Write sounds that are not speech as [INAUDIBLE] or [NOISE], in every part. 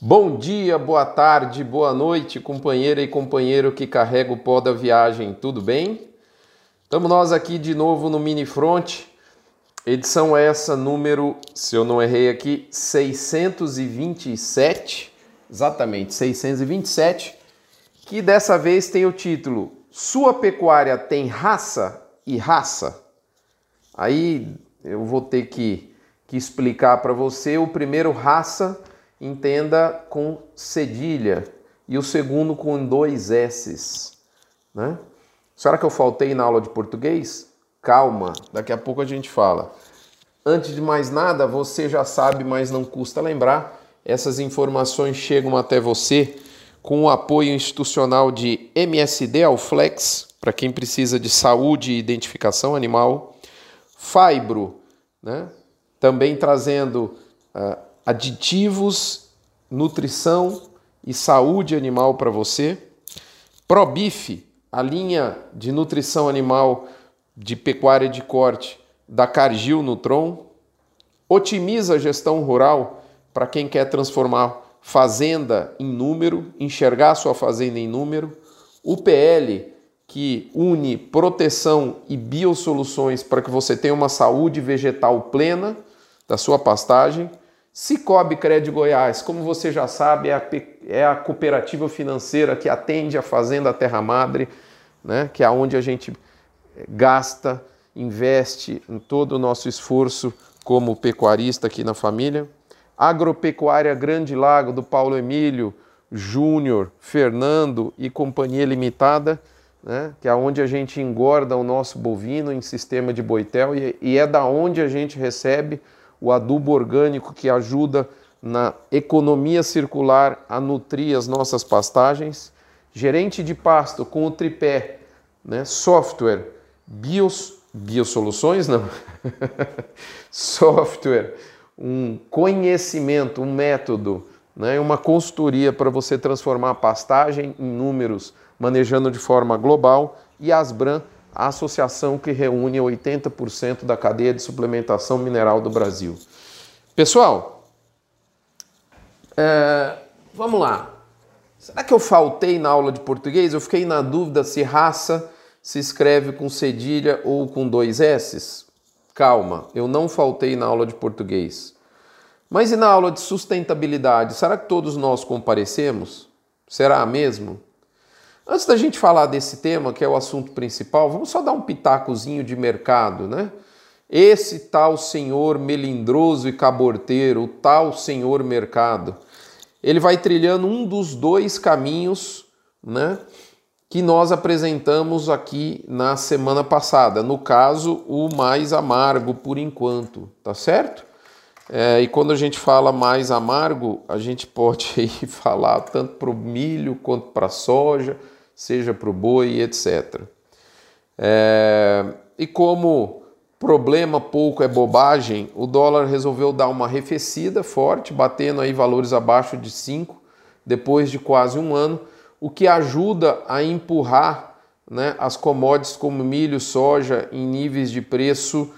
Bom dia, boa tarde, boa noite, companheira e companheiro que carrega o pó da viagem, tudo bem? Estamos nós aqui de novo no Mini Front, edição essa número, se eu não errei aqui, 627, exatamente, 627, que dessa vez tem o título Sua pecuária tem raça e raça? Aí eu vou ter que, que explicar para você o primeiro raça entenda com cedilha e o segundo com dois S's. Né? Será que eu faltei na aula de português? Calma, daqui a pouco a gente fala. Antes de mais nada, você já sabe, mas não custa lembrar, essas informações chegam até você com o apoio institucional de MSD Alflex, para quem precisa de saúde e identificação animal, Fibro, né? também trazendo uh, aditivos, nutrição e saúde animal para você. ProBif, a linha de nutrição animal de pecuária de corte da Cargill Nutron. Otimiza a gestão rural para quem quer transformar fazenda em número, enxergar sua fazenda em número. UPL, que une proteção e biosoluções para que você tenha uma saúde vegetal plena da sua pastagem. Cicobi Crédito Goiás, como você já sabe, é a, é a, cooperativa financeira que atende a Fazenda Terra Madre, né, que é onde a gente gasta, investe em todo o nosso esforço como pecuarista aqui na família. Agropecuária Grande Lago do Paulo Emílio Júnior, Fernando e Companhia Limitada, né, que é onde a gente engorda o nosso bovino em sistema de boitel e, e é da onde a gente recebe o adubo orgânico que ajuda na economia circular a nutrir as nossas pastagens. Gerente de pasto com o tripé, né? software, bios, biosoluções, não, [LAUGHS] software, um conhecimento, um método, né? uma consultoria para você transformar a pastagem em números, manejando de forma global, e Asbran, a associação que reúne 80% da cadeia de suplementação mineral do Brasil. Pessoal, é, vamos lá. Será que eu faltei na aula de português? Eu fiquei na dúvida se raça se escreve com cedilha ou com dois S's. Calma, eu não faltei na aula de português. Mas e na aula de sustentabilidade? Será que todos nós comparecemos? Será mesmo? Antes da gente falar desse tema, que é o assunto principal, vamos só dar um pitacozinho de mercado, né? Esse tal senhor melindroso e caborteiro, o tal senhor mercado, ele vai trilhando um dos dois caminhos, né? Que nós apresentamos aqui na semana passada. No caso, o mais amargo por enquanto, tá certo? É, e quando a gente fala mais amargo, a gente pode [LAUGHS] aí falar tanto para o milho quanto para a soja seja para o boi, etc. É, e como problema pouco é bobagem, o dólar resolveu dar uma arrefecida forte, batendo aí valores abaixo de 5 depois de quase um ano, o que ajuda a empurrar né, as commodities como milho, soja em níveis de preço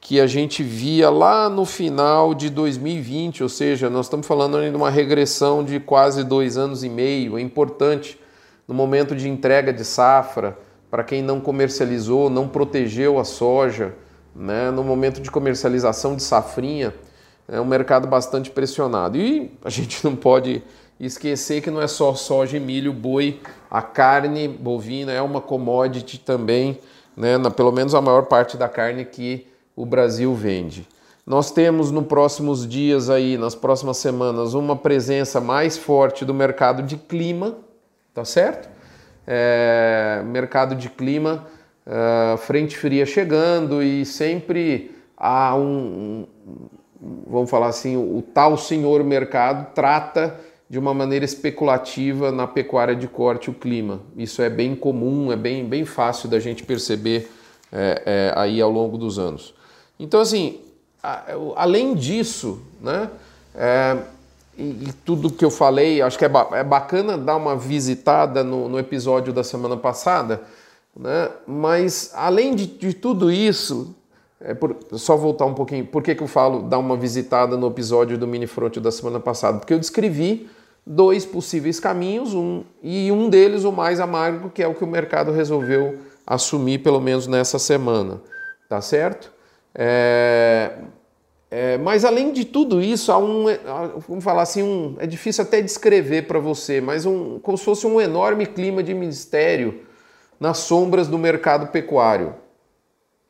que a gente via lá no final de 2020, ou seja, nós estamos falando de uma regressão de quase dois anos e meio. É importante no momento de entrega de safra, para quem não comercializou, não protegeu a soja, né? no momento de comercialização de safrinha, é um mercado bastante pressionado. E a gente não pode esquecer que não é só soja e milho, boi, a carne bovina é uma commodity também, né? Na, pelo menos a maior parte da carne que o Brasil vende. Nós temos nos próximos dias aí, nas próximas semanas, uma presença mais forte do mercado de clima, tá certo? É, mercado de clima, é, frente fria chegando e sempre há um, um, vamos falar assim, o tal senhor mercado trata de uma maneira especulativa na pecuária de corte o clima. Isso é bem comum, é bem, bem fácil da gente perceber é, é aí ao longo dos anos. Então, assim, além disso, né, é, e, e, tudo que eu falei, acho que é, ba é bacana dar uma visitada no, no, episódio da semana passada, né? mas além de, de tudo isso, é por, só voltar um pouquinho, por que, que eu falo dar uma visitada no episódio do Mini Front da semana passada? Porque eu descrevi dois possíveis caminhos, um, e um deles o mais amargo, que é o que o mercado resolveu assumir, pelo menos nessa semana. Tá certo? É, é, mas além de tudo isso, há um, vamos falar assim, um, é difícil até descrever para você, mas um, como se fosse um enorme clima de mistério nas sombras do mercado pecuário.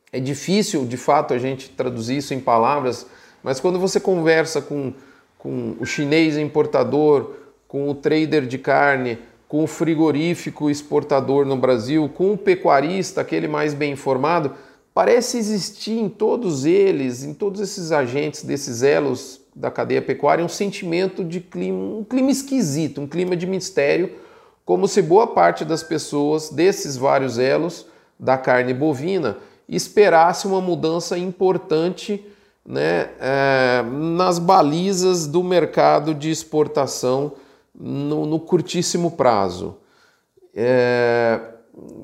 É difícil, de fato, a gente traduzir isso em palavras, mas quando você conversa com, com o chinês importador, com o trader de carne, com o frigorífico exportador no Brasil, com o pecuarista, aquele mais bem informado, parece existir em todos eles, em todos esses agentes desses elos da cadeia pecuária, um sentimento de clima, um clima esquisito, um clima de mistério, como se boa parte das pessoas desses vários elos da carne bovina esperasse uma mudança importante né, é, nas balizas do mercado de exportação no, no curtíssimo prazo. É,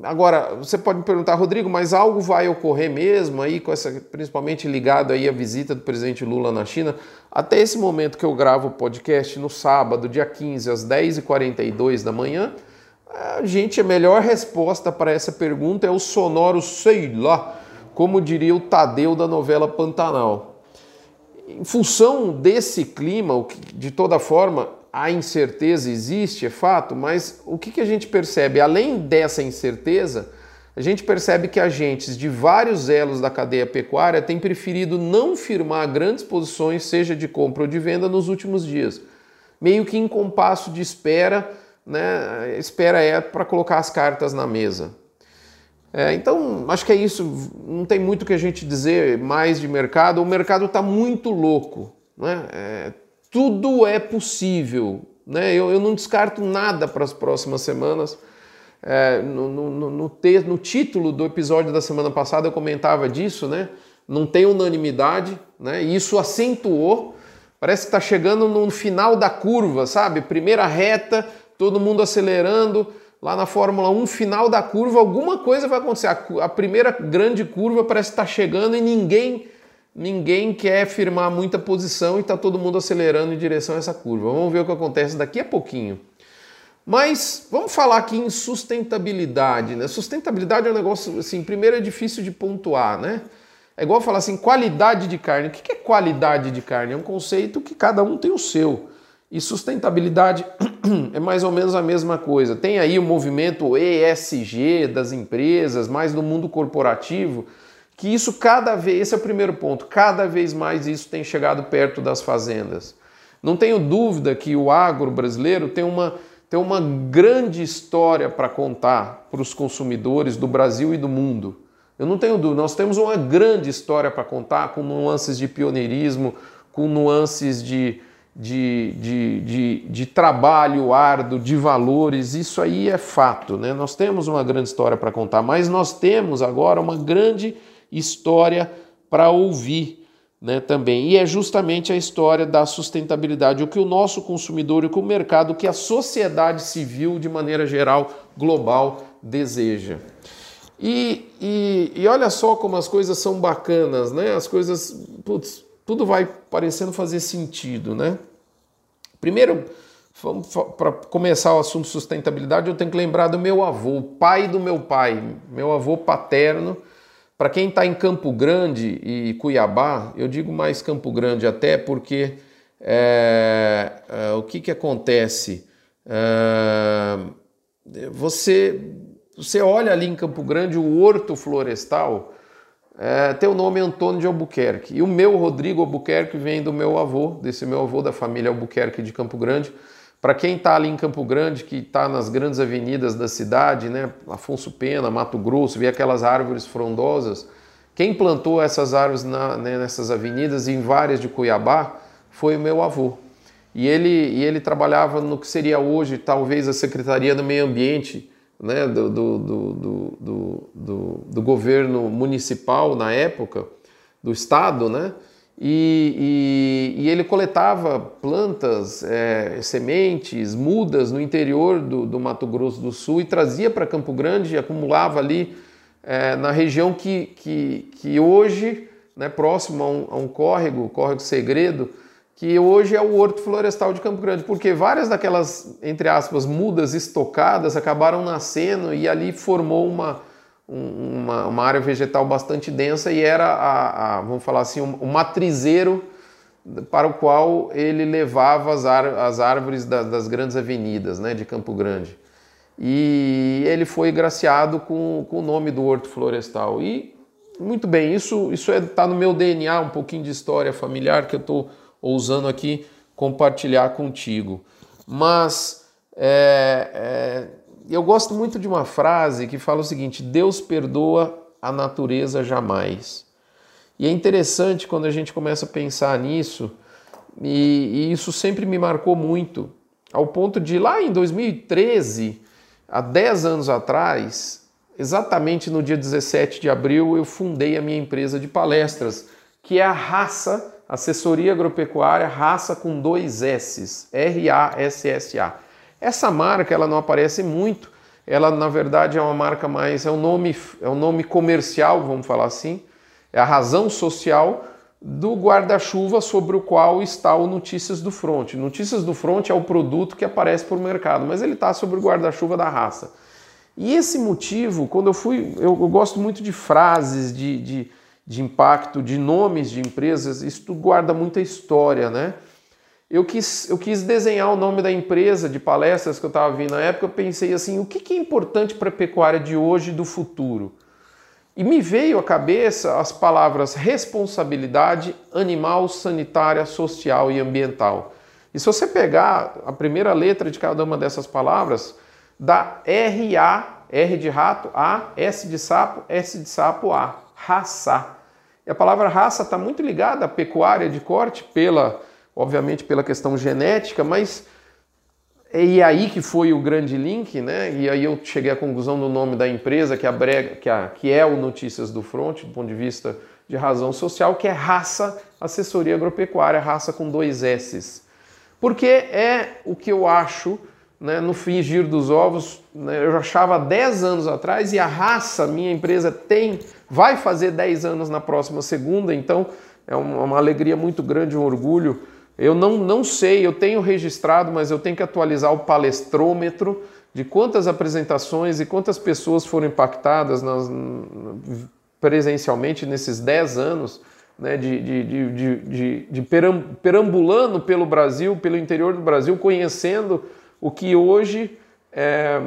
Agora, você pode me perguntar, Rodrigo, mas algo vai ocorrer mesmo aí, com essa, principalmente ligado aí à visita do presidente Lula na China? Até esse momento que eu gravo o podcast, no sábado, dia 15, às 10h42 da manhã, a gente, a melhor resposta para essa pergunta é o sonoro sei lá, como diria o Tadeu da novela Pantanal. Em função desse clima, de toda forma, a incerteza existe, é fato, mas o que, que a gente percebe? Além dessa incerteza, a gente percebe que agentes de vários elos da cadeia pecuária têm preferido não firmar grandes posições, seja de compra ou de venda, nos últimos dias. Meio que em compasso de espera, né? Espera é para colocar as cartas na mesa. É, então, acho que é isso. Não tem muito que a gente dizer mais de mercado. O mercado está muito louco. Né? É, tudo é possível. Né? Eu, eu não descarto nada para as próximas semanas. É, no, no, no, te, no título do episódio da semana passada eu comentava disso, né? Não tem unanimidade, né? E isso acentuou. Parece que está chegando no final da curva, sabe? Primeira reta, todo mundo acelerando. Lá na Fórmula 1, final da curva, alguma coisa vai acontecer. A, a primeira grande curva parece que está chegando e ninguém ninguém quer firmar muita posição e está todo mundo acelerando em direção a essa curva. Vamos ver o que acontece daqui a pouquinho. Mas vamos falar aqui em sustentabilidade. Né? Sustentabilidade é um negócio, assim, primeiro é difícil de pontuar, né? É igual falar assim, qualidade de carne. O que é qualidade de carne? É um conceito que cada um tem o seu. E sustentabilidade [CLEARS THROAT] é mais ou menos a mesma coisa. Tem aí o movimento ESG das empresas, mais do mundo corporativo, que isso cada vez, esse é o primeiro ponto, cada vez mais isso tem chegado perto das fazendas. Não tenho dúvida que o agro brasileiro tem uma, tem uma grande história para contar para os consumidores do Brasil e do mundo. Eu não tenho dúvida, nós temos uma grande história para contar, com nuances de pioneirismo, com nuances de, de, de, de, de trabalho árduo, de valores, isso aí é fato. Né? Nós temos uma grande história para contar, mas nós temos agora uma grande história para ouvir né, também. E é justamente a história da sustentabilidade, o que o nosso consumidor, o que o mercado, o que a sociedade civil, de maneira geral, global, deseja. E, e, e olha só como as coisas são bacanas, né? As coisas, putz, tudo vai parecendo fazer sentido, né? Primeiro, para começar o assunto sustentabilidade, eu tenho que lembrar do meu avô, pai do meu pai, meu avô paterno, para quem está em Campo Grande e Cuiabá, eu digo mais Campo Grande até porque é, é, o que, que acontece? É, você, você olha ali em Campo Grande o Horto Florestal, é, tem o nome Antônio de Albuquerque. E o meu Rodrigo Albuquerque vem do meu avô, desse meu avô da família Albuquerque de Campo Grande. Para quem está ali em Campo Grande, que está nas grandes avenidas da cidade, né, Afonso Pena, Mato Grosso, vê aquelas árvores frondosas. Quem plantou essas árvores na, né, nessas avenidas em várias de Cuiabá foi o meu avô. E ele, e ele trabalhava no que seria hoje talvez a Secretaria do Meio Ambiente né, do, do, do, do, do governo municipal na época, do estado, né? E, e, e, ele coletava plantas, é, sementes, mudas no interior do, do, Mato Grosso do Sul e trazia para Campo Grande e acumulava ali é, na região que, que, que hoje, né, próximo a um, a um córrego, o Córrego Segredo, que hoje é o Horto Florestal de Campo Grande, porque várias daquelas, entre aspas, mudas estocadas acabaram nascendo e ali formou uma, uma, uma área vegetal bastante densa e era, a, a vamos falar assim, o um, um matrizeiro para o qual ele levava as, as árvores da, das grandes avenidas né, de Campo Grande. E ele foi graciado com, com o nome do Horto Florestal. E, muito bem, isso está é, tá no meu DNA, um pouquinho de história familiar que eu estou ousando aqui compartilhar contigo. Mas é, é, eu gosto muito de uma frase que fala o seguinte: Deus perdoa a natureza jamais. E é interessante quando a gente começa a pensar nisso, e, e isso sempre me marcou muito, ao ponto de lá em 2013, há 10 anos atrás, exatamente no dia 17 de abril, eu fundei a minha empresa de palestras, que é a Raça Assessoria Agropecuária Raça com dois S, R-A-S-S-A. Essa marca ela não aparece muito, ela na verdade é uma marca mais, é um nome, é um nome comercial, vamos falar assim, é a razão social do guarda-chuva sobre o qual está o Notícias do Front. Notícias do Front é o produto que aparece por mercado, mas ele está sobre o guarda-chuva da raça. E esse motivo, quando eu fui, eu, eu gosto muito de frases, de, de, de, impacto, de nomes de empresas, isso guarda muita história, né? Eu quis, eu quis desenhar o nome da empresa de palestras que eu estava vindo na época, eu pensei assim, o que, que é importante para a pecuária de hoje e do futuro? E me veio à cabeça as palavras responsabilidade animal, sanitária, social e ambiental. E se você pegar a primeira letra de cada uma dessas palavras, dá R-A, R de rato, A, S de sapo, S de sapo, A, raça. E a palavra raça está muito ligada à pecuária de corte, pela, obviamente pela questão genética, mas e aí que foi o grande link, né? E aí eu cheguei à conclusão do nome da empresa, que é, a Brega, que, é, que é o Notícias do Front, do ponto de vista de razão social, que é Raça Assessoria Agropecuária, raça com dois S's. Porque é o que eu acho, né, no fingir dos ovos, né, eu achava 10 anos atrás, e a raça, minha empresa, tem, vai fazer 10 anos na próxima segunda, então é uma alegria muito grande, um orgulho eu não, não sei, eu tenho registrado, mas eu tenho que atualizar o palestrômetro de quantas apresentações e quantas pessoas foram impactadas nas, presencialmente nesses 10 anos né, de, de, de, de, de perambulando pelo Brasil, pelo interior do Brasil, conhecendo o que hoje é,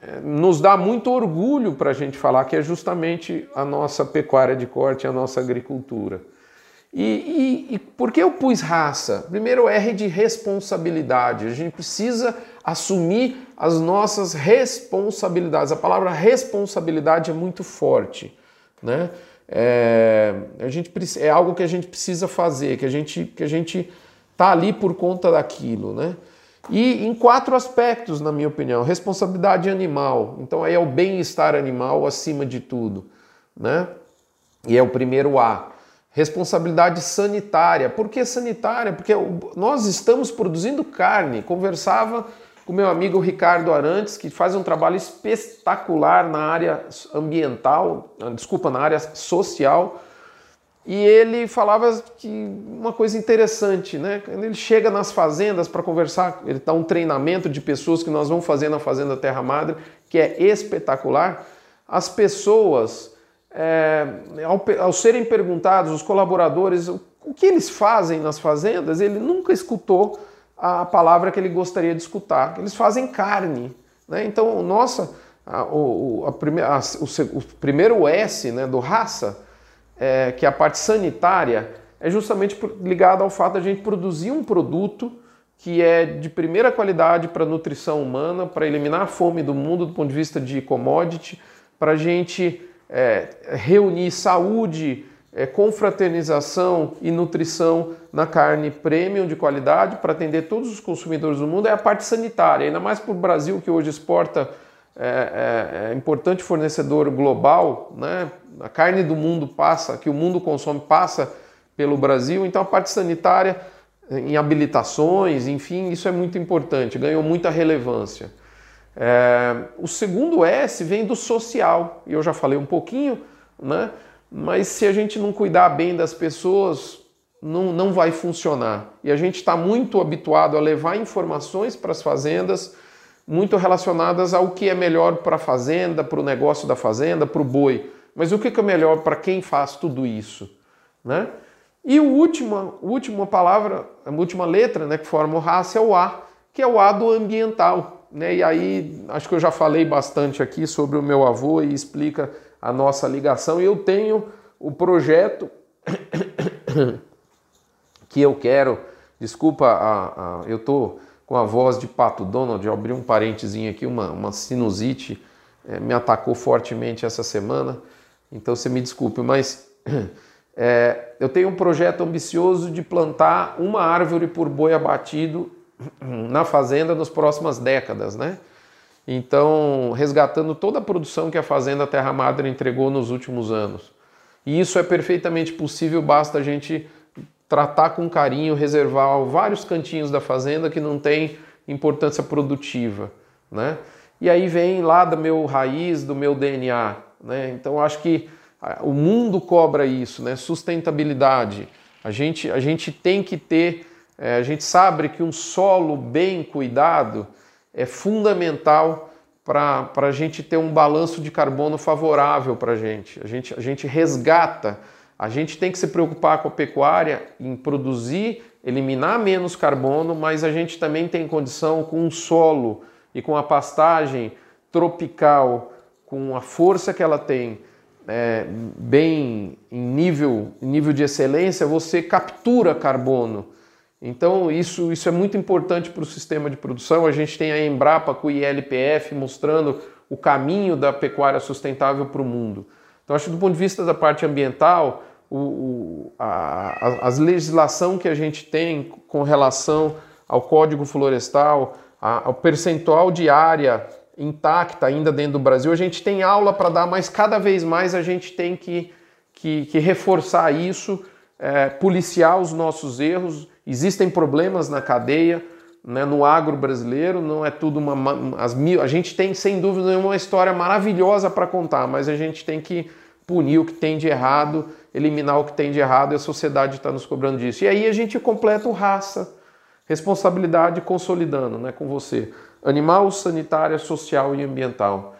é nos dá muito orgulho para a gente falar, que é justamente a nossa pecuária de corte, a nossa agricultura. E, e, e, por que eu pus raça? Primeiro, R de responsabilidade. A gente precisa assumir as nossas responsabilidades. A palavra responsabilidade é muito forte. Né? É, a gente, é algo que a gente precisa fazer, que a gente que a gente está ali por conta daquilo. Né? E em quatro aspectos, na minha opinião. Responsabilidade animal. Então, aí é o bem-estar animal acima de tudo. Né? E é o primeiro A. Responsabilidade sanitária. Por que sanitária? Porque nós estamos produzindo carne. Conversava com meu amigo Ricardo Arantes, que faz um trabalho espetacular na área ambiental, desculpa, na área social. E ele falava que uma coisa interessante, né? Quando ele chega nas fazendas para conversar, ele dá um treinamento de pessoas que nós vamos fazer na Fazenda Terra Madre, que é espetacular. As pessoas é, ao, ao, serem perguntados, os colaboradores, o, que eles fazem nas fazendas, ele nunca escutou a palavra que ele gostaria de escutar. Eles fazem carne. Né? Então, nossa, a, o, a prime, a, o, o, primeiro S né, do raça, é, que é a parte sanitária, é justamente ligado ao fato de a gente produzir um produto que é de primeira qualidade para nutrição humana, para eliminar a fome do mundo do ponto de vista de commodity, para a gente é, reunir saúde, é, confraternização e nutrição na carne premium de qualidade para atender todos os consumidores do mundo é a parte sanitária, ainda mais para o Brasil que hoje exporta é, é, é, importante fornecedor global, né? a carne do mundo passa, que o mundo consome passa pelo Brasil, então a parte sanitária em habilitações, enfim, isso é muito importante, ganhou muita relevância. É, o segundo S vem do social, e eu já falei um pouquinho, né? mas se a gente não cuidar bem das pessoas, não, não vai funcionar. E a gente está muito habituado a levar informações para as fazendas muito relacionadas ao que é melhor para a fazenda, para o negócio da fazenda, para o boi. Mas o que é melhor para quem faz tudo isso? Né? E o última, a última palavra, a última letra né, que forma o raça é o A, que é o A do ambiental. Né? E aí, acho que eu já falei bastante aqui sobre o meu avô e explica a nossa ligação. E eu tenho o projeto [COUGHS] que eu quero. Desculpa, a, a eu estou com a voz de Pato Donald, abri um parentezinho aqui, uma, uma sinusite é, me atacou fortemente essa semana, então você me desculpe, mas é, [COUGHS] eu tenho um projeto ambicioso de plantar uma árvore por boi abatido na fazenda nas próximas décadas, né? Então, resgatando toda a produção que a Fazenda Terra Madre entregou nos últimos anos. E isso é perfeitamente possível, basta a gente tratar com carinho, reservar vários cantinhos da fazenda que não tem importância produtiva, né? E aí vem lá do meu raiz, do meu DNA, né? Então acho que o mundo cobra isso, né? Sustentabilidade. A gente, a gente tem que ter, é, a gente sabe que um solo bem cuidado é fundamental para a gente ter um balanço de carbono favorável para a gente. A gente. Resgata a gente tem que se preocupar com a pecuária em produzir, eliminar menos carbono, mas a gente também tem condição com o solo e com a pastagem tropical, com a força que ela tem, é, bem em nível, nível de excelência, você captura carbono. Então isso, isso é muito importante para o sistema de produção. A gente tem a Embrapa com o ILPF mostrando o caminho da pecuária sustentável para o mundo. Então, acho que do ponto de vista da parte ambiental, o, o, a, a, legislação que a gente tem com relação ao Código Florestal, a, ao percentual de área intacta ainda dentro do Brasil, a gente tem aula para dar, mas cada vez mais a gente tem que, que, que reforçar isso, é, policiar os nossos erros. Existem problemas na cadeia, né, no agro brasileiro, não é tudo uma. As mil, a gente tem, sem dúvida nenhuma, uma história maravilhosa para contar, mas a gente tem que punir o que tem de errado, eliminar o que tem de errado e a sociedade está nos cobrando disso. E aí a gente completa o raça, responsabilidade consolidando né, com você. Animal, sanitária, social e ambiental.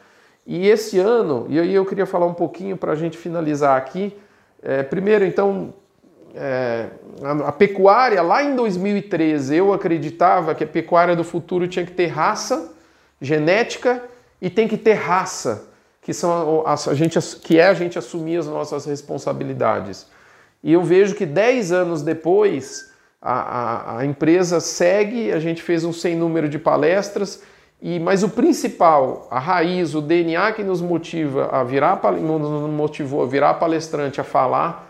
E esse ano, e aí eu queria falar um pouquinho para a gente finalizar aqui. É, primeiro, então, é, a, a, pecuária, lá em 2013, eu acreditava que a pecuária do futuro tinha que ter raça, genética e tem que ter raça que são a, a gente, que é a gente assumir as nossas responsabilidades. E eu vejo que 10 anos depois a, a, a, empresa segue, a gente fez um sem número de palestras, e mas o principal, a raiz, o DNA que nos motiva a virar, nos motivou a virar palestrante, a falar,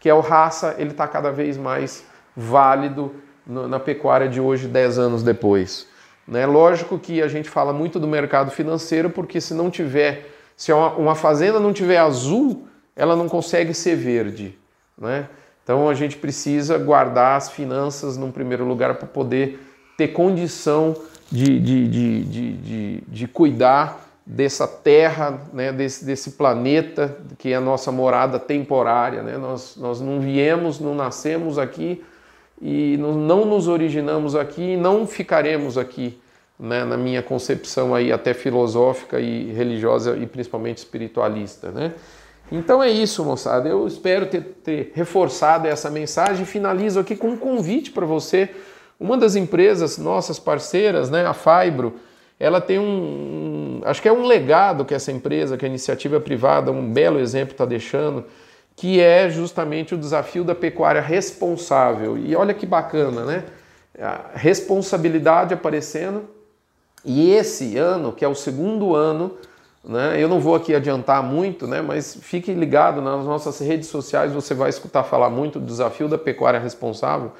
que é o raça, ele está cada vez mais válido na pecuária de hoje, 10 anos depois. Né? Lógico que a gente fala muito do mercado financeiro, porque se não tiver se uma fazenda não tiver azul, ela não consegue ser verde. Né? Então a gente precisa guardar as finanças num primeiro lugar para poder ter condição de, de, de, de, de cuidar dessa terra, né, desse, desse planeta que é a nossa morada temporária. Né? Nós, nós não viemos, não nascemos aqui e não nos originamos aqui e não ficaremos aqui né, na minha concepção aí até filosófica e religiosa e principalmente espiritualista, né? Então é isso, moçada. Eu espero ter, ter reforçado essa mensagem. Finalizo aqui com um convite para você. Uma das empresas nossas parceiras, né, a Fibro, ela tem um, um, acho que é um legado que essa empresa, que a iniciativa privada, um belo exemplo está deixando, que é justamente o desafio da pecuária responsável. E olha que bacana, né? A responsabilidade aparecendo e esse ano, que é o segundo ano, né, eu não vou aqui adiantar muito, né, mas fique ligado nas nossas redes sociais, você vai escutar falar muito do desafio da pecuária responsável.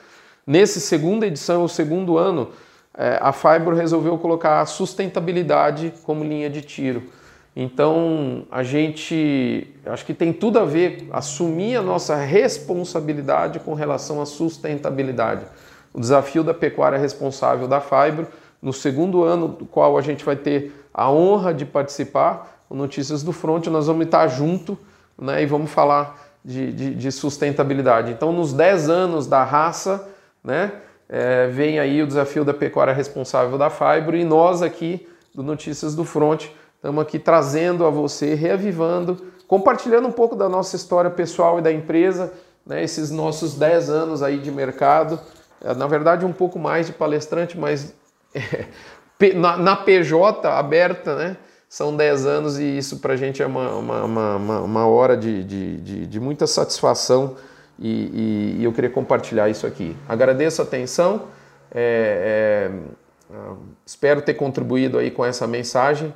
Nesse segunda edição, o segundo ano, a Fibro resolveu colocar a sustentabilidade como linha de tiro. Então, a gente acho que tem tudo a ver assumir a nossa responsabilidade com relação à sustentabilidade. O desafio da pecuária responsável da Fibro no segundo ano, do qual a gente vai ter a honra de participar, o Notícias do Front, nós vamos estar junto né, e vamos falar de, de, de sustentabilidade. Então, nos 10 anos da raça, né, é, vem aí o desafio da pecuária responsável da Fibro e nós aqui do Notícias do Front estamos aqui trazendo a você, reavivando, compartilhando um pouco da nossa história pessoal e da empresa, né, esses nossos 10 anos aí de mercado, é, na verdade um pouco mais de palestrante, mas [LAUGHS] é, na, na PJ aberta, né? São 10 anos e isso para a gente é uma, uma, uma, uma hora de, de, de, de muita satisfação e, e, e, eu queria compartilhar isso aqui. Agradeço a atenção, é, é, espero ter contribuído aí com essa mensagem.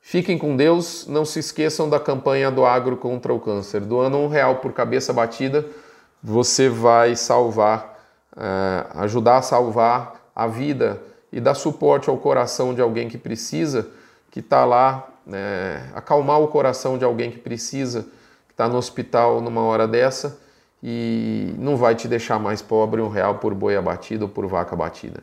Fiquem com Deus, não se esqueçam da campanha do Agro contra o Câncer. Doando um real por cabeça batida, você vai salvar, é, ajudar a salvar a vida e dar suporte ao coração de alguém que precisa que está lá, né, acalmar o coração de alguém que precisa, que está no hospital numa hora dessa e não vai te deixar mais pobre um real por boi abatido ou por vaca abatida.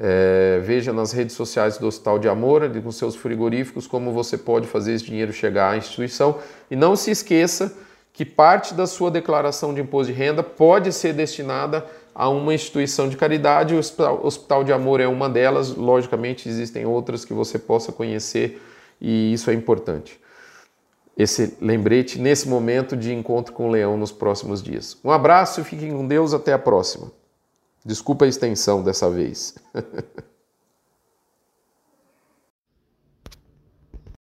É, veja nas redes sociais do Hospital de Amor, com seus frigoríficos, como você pode fazer esse dinheiro chegar à instituição. E não se esqueça que parte da sua declaração de imposto de renda pode ser destinada a uma instituição de caridade. O Hospital de Amor é uma delas, logicamente existem outras que você possa conhecer e isso é importante. Esse lembrete nesse momento de encontro com o leão nos próximos dias. Um abraço, fiquem com Deus, até a próxima. Desculpa a extensão dessa vez. [LAUGHS]